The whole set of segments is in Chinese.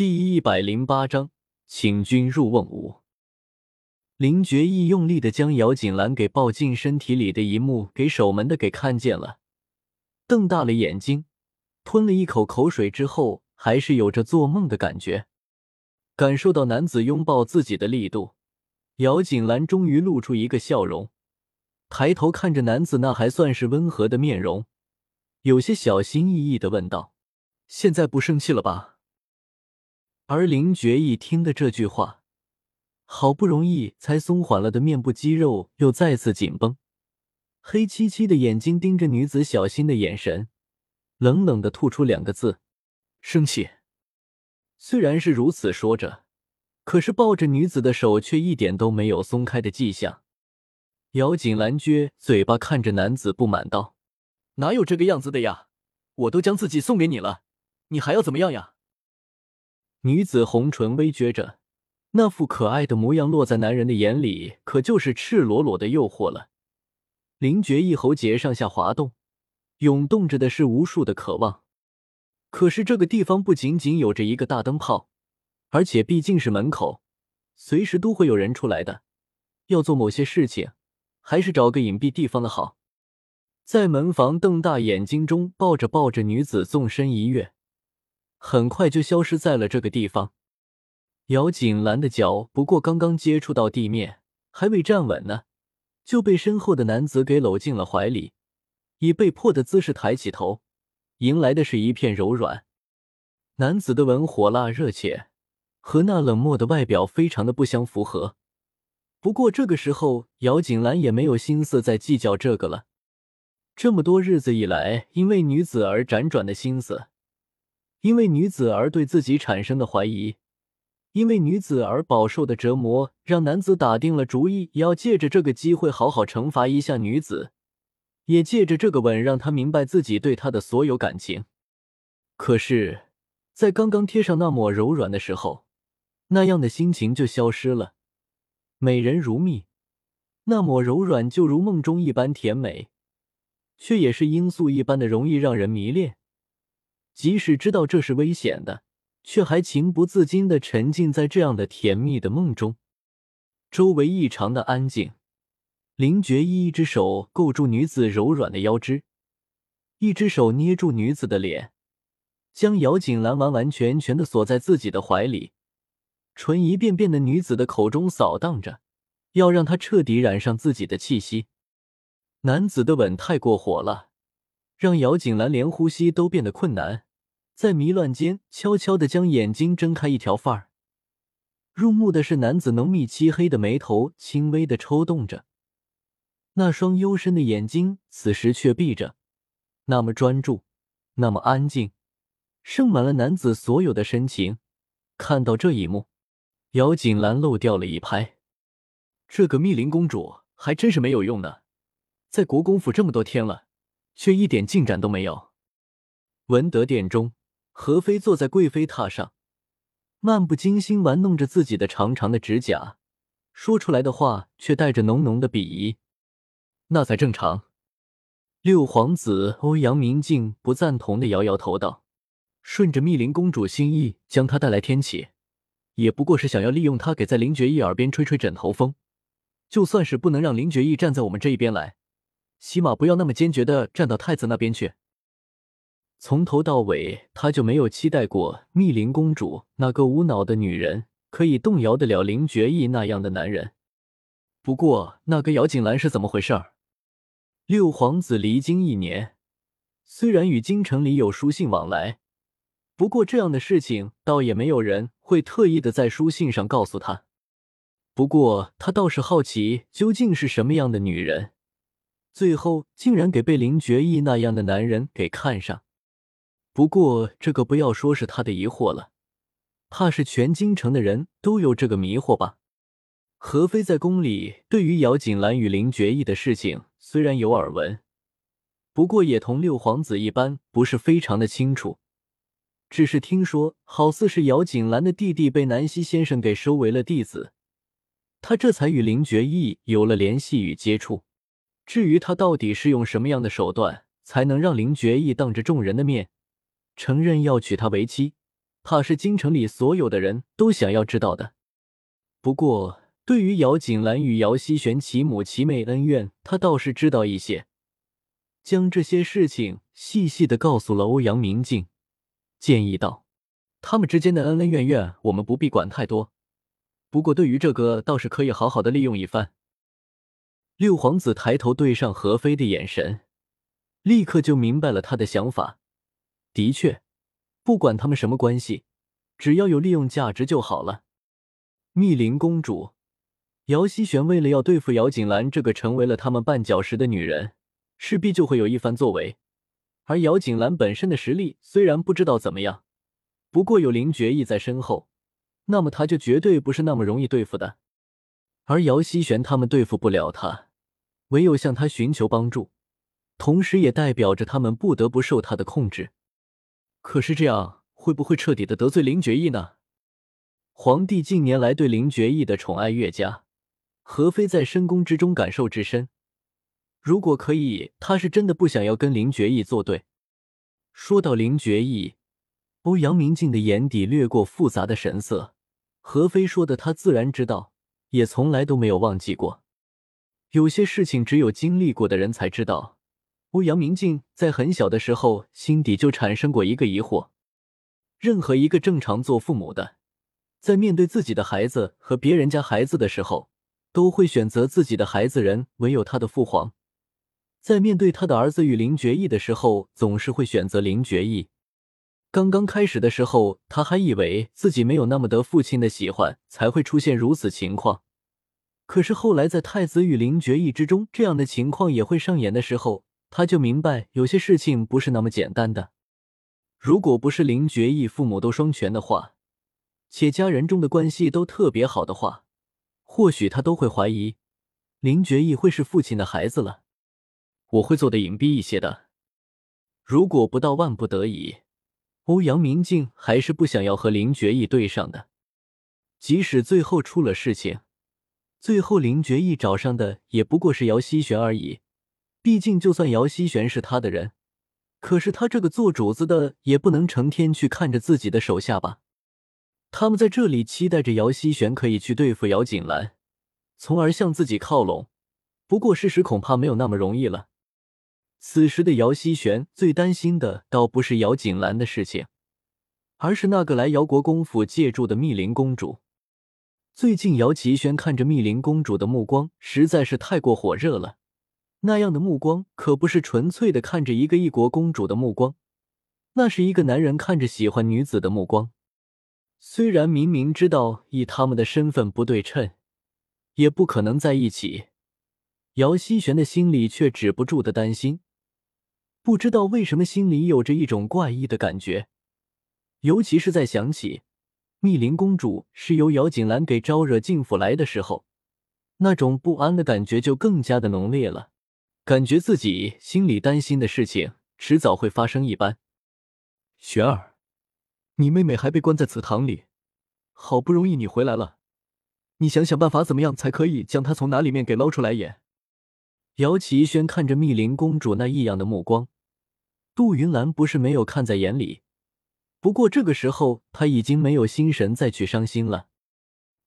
第一百零八章，请君入瓮屋。林觉义用力的将姚锦兰给抱进身体里的一幕给守门的给看见了，瞪大了眼睛，吞了一口口水之后，还是有着做梦的感觉。感受到男子拥抱自己的力度，姚锦兰终于露出一个笑容，抬头看着男子那还算是温和的面容，有些小心翼翼的问道：“现在不生气了吧？”而林觉义听的这句话，好不容易才松缓了的面部肌肉又再次紧绷，黑漆漆的眼睛盯着女子小心的眼神，冷冷的吐出两个字：“生气。”虽然是如此说着，可是抱着女子的手却一点都没有松开的迹象。咬紧兰撅嘴巴看着男子，不满道：“哪有这个样子的呀？我都将自己送给你了，你还要怎么样呀？”女子红唇微撅着，那副可爱的模样落在男人的眼里，可就是赤裸裸的诱惑了。林觉一喉结上下滑动，涌动着的是无数的渴望。可是这个地方不仅仅有着一个大灯泡，而且毕竟是门口，随时都会有人出来的。要做某些事情，还是找个隐蔽地方的好。在门房瞪大眼睛中抱着抱着女子，纵身一跃。很快就消失在了这个地方。姚锦兰的脚不过刚刚接触到地面，还未站稳呢，就被身后的男子给搂进了怀里，以被迫的姿势抬起头，迎来的是一片柔软。男子的吻火辣热切，和那冷漠的外表非常的不相符合。不过这个时候，姚锦兰也没有心思再计较这个了。这么多日子以来，因为女子而辗转的心思。因为女子而对自己产生的怀疑，因为女子而饱受的折磨，让男子打定了主意，也要借着这个机会好好惩罚一下女子，也借着这个吻让她明白自己对她的所有感情。可是，在刚刚贴上那抹柔软的时候，那样的心情就消失了。美人如蜜，那抹柔软就如梦中一般甜美，却也是罂粟一般的容易让人迷恋。即使知道这是危险的，却还情不自禁的沉浸在这样的甜蜜的梦中。周围异常的安静。林觉一一只手勾住女子柔软的腰肢，一只手捏住女子的脸，将姚锦兰完完全全的锁在自己的怀里，唇一遍遍的女子的口中扫荡着，要让她彻底染上自己的气息。男子的吻太过火了，让姚锦兰连呼吸都变得困难。在迷乱间，悄悄的将眼睛睁开一条缝儿。入目的是男子浓密漆黑的眉头轻微的抽动着，那双幽深的眼睛此时却闭着，那么专注，那么安静，盛满了男子所有的深情。看到这一幕，姚锦兰漏掉了一拍。这个密林公主还真是没有用呢，在国公府这么多天了，却一点进展都没有。文德殿中。何飞坐在贵妃榻上，漫不经心玩弄着自己的长长的指甲，说出来的话却带着浓浓的鄙夷。那才正常。六皇子欧阳明镜不赞同的摇摇头道：“顺着密林公主心意将她带来天启，也不过是想要利用她给在林觉义耳边吹吹枕头风。就算是不能让林觉义站在我们这一边来，起码不要那么坚决的站到太子那边去。”从头到尾，他就没有期待过密林公主那个无脑的女人可以动摇得了林觉义那样的男人。不过，那个姚锦兰是怎么回事儿？六皇子离京一年，虽然与京城里有书信往来，不过这样的事情倒也没有人会特意的在书信上告诉他。不过，他倒是好奇，究竟是什么样的女人，最后竟然给被林觉义那样的男人给看上。不过，这个不要说是他的疑惑了，怕是全京城的人都有这个迷惑吧。何飞在宫里对于姚锦兰与林觉义的事情虽然有耳闻，不过也同六皇子一般，不是非常的清楚。只是听说，好似是姚锦兰的弟弟被南溪先生给收为了弟子，他这才与林觉义有了联系与接触。至于他到底是用什么样的手段，才能让林觉义当着众人的面？承认要娶她为妻，怕是京城里所有的人都想要知道的。不过，对于姚锦兰与姚希玄其母其妹恩怨，他倒是知道一些，将这些事情细细的告诉了欧阳明镜，建议道：“他们之间的恩恩怨怨，我们不必管太多。不过，对于这个，倒是可以好好的利用一番。”六皇子抬头对上何飞的眼神，立刻就明白了他的想法。的确，不管他们什么关系，只要有利用价值就好了。密林公主姚希璇为了要对付姚锦兰这个成为了他们绊脚石的女人，势必就会有一番作为。而姚锦兰本身的实力虽然不知道怎么样，不过有林觉义在身后，那么他就绝对不是那么容易对付的。而姚希璇他们对付不了他，唯有向他寻求帮助，同时也代表着他们不得不受他的控制。可是这样会不会彻底的得罪林觉义呢？皇帝近年来对林觉义的宠爱越加，何非在深宫之中感受至深。如果可以，他是真的不想要跟林觉义作对。说到林觉义，欧阳明镜的眼底掠过复杂的神色。何非说的，他自然知道，也从来都没有忘记过。有些事情只有经历过的人才知道。欧阳明镜在很小的时候，心底就产生过一个疑惑：任何一个正常做父母的，在面对自己的孩子和别人家孩子的时候，都会选择自己的孩子人唯有他的父皇；在面对他的儿子与林觉义的时候，总是会选择林觉义。刚刚开始的时候，他还以为自己没有那么得父亲的喜欢，才会出现如此情况。可是后来，在太子与林觉义之中，这样的情况也会上演的时候。他就明白有些事情不是那么简单的。如果不是林觉义父母都双全的话，且家人中的关系都特别好的话，或许他都会怀疑林觉义会是父亲的孩子了。我会做的隐蔽一些的。如果不到万不得已，欧阳明镜还是不想要和林觉义对上的。即使最后出了事情，最后林觉义找上的也不过是姚希玄而已。毕竟，就算姚希玄是他的人，可是他这个做主子的也不能成天去看着自己的手下吧？他们在这里期待着姚希玄可以去对付姚锦兰，从而向自己靠拢。不过，事实恐怕没有那么容易了。此时的姚希玄最担心的，倒不是姚锦兰的事情，而是那个来姚国公府借住的密林公主。最近，姚奇轩看着密林公主的目光实在是太过火热了。那样的目光可不是纯粹的看着一个异国公主的目光，那是一个男人看着喜欢女子的目光。虽然明明知道以他们的身份不对称，也不可能在一起，姚希玄的心里却止不住的担心。不知道为什么，心里有着一种怪异的感觉，尤其是在想起密林公主是由姚锦兰给招惹进府来的时候，那种不安的感觉就更加的浓烈了。感觉自己心里担心的事情迟早会发生一般。玄儿，你妹妹还被关在祠堂里，好不容易你回来了，你想想办法，怎么样才可以将她从哪里面给捞出来？也。姚奇轩看着密林公主那异样的目光，杜云兰不是没有看在眼里，不过这个时候她已经没有心神再去伤心了。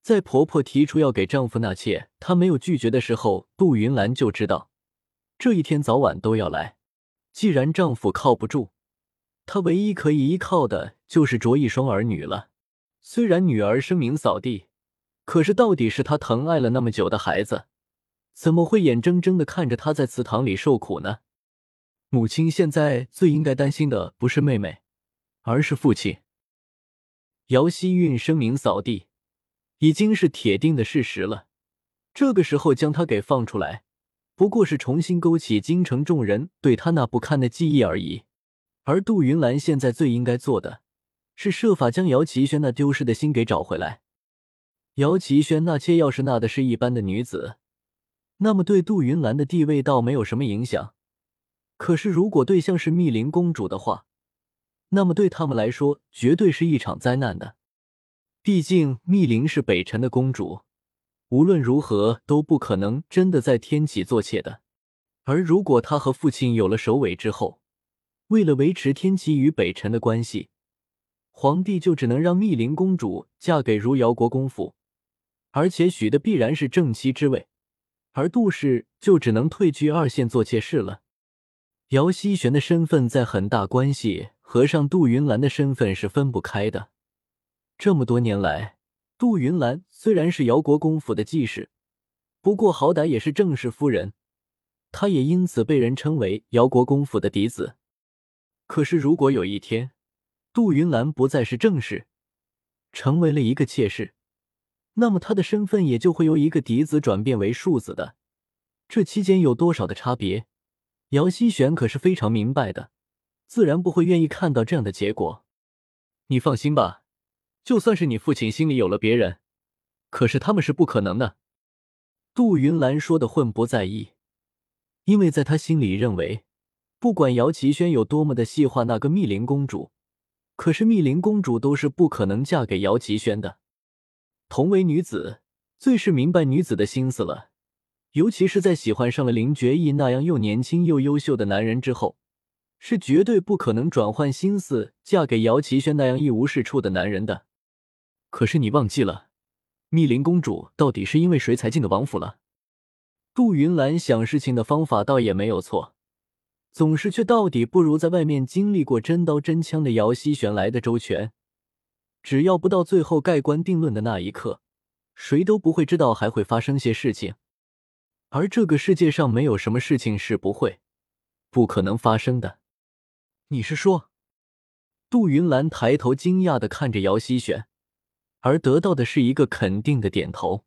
在婆婆提出要给丈夫纳妾，她没有拒绝的时候，杜云兰就知道。这一天早晚都要来。既然丈夫靠不住，她唯一可以依靠的就是着一双儿女了。虽然女儿声名扫地，可是到底是她疼爱了那么久的孩子，怎么会眼睁睁的看着她在祠堂里受苦呢？母亲现在最应该担心的不是妹妹，而是父亲。姚希韵声名扫地，已经是铁定的事实了。这个时候将他给放出来。不过是重新勾起京城众人对他那不堪的记忆而已，而杜云兰现在最应该做的，是设法将姚奇轩那丢失的心给找回来。姚奇轩那妾要是纳的是一般的女子，那么对杜云兰的地位倒没有什么影响。可是如果对象是密林公主的话，那么对他们来说绝对是一场灾难的。毕竟密林是北辰的公主。无论如何都不可能真的在天启做妾的，而如果他和父亲有了首尾之后，为了维持天启与北辰的关系，皇帝就只能让密林公主嫁给如瑶国公府，而且许的必然是正妻之位，而杜氏就只能退居二线做妾室了。姚希玄的身份在很大关系和上杜云兰的身份是分不开的。这么多年来，杜云兰虽然是姚国公府的继室，不过好歹也是正室夫人，她也因此被人称为姚国公府的嫡子。可是，如果有一天杜云兰不再是正室，成为了一个妾室，那么她的身份也就会由一个嫡子转变为庶子的。这期间有多少的差别？姚希玄可是非常明白的，自然不会愿意看到这样的结果。你放心吧，就算是你父亲心里有了别人，可是他们是不可能的。杜云兰说的混不在意，因为在他心里认为，不管姚奇轩有多么的细化那个密林公主，可是密林公主都是不可能嫁给姚奇轩的。同为女子，最是明白女子的心思了。尤其是在喜欢上了林觉义那样又年轻又优秀的男人之后，是绝对不可能转换心思嫁给姚奇轩那样一无是处的男人的。可是你忘记了，密林公主到底是因为谁才进的王府了？杜云兰想事情的方法倒也没有错，总是却到底不如在外面经历过真刀真枪的姚希玄来的周全。只要不到最后盖棺定论的那一刻，谁都不会知道还会发生些事情。而这个世界上没有什么事情是不会、不可能发生的。你是说？杜云兰抬头惊讶的看着姚希玄，而得到的是一个肯定的点头。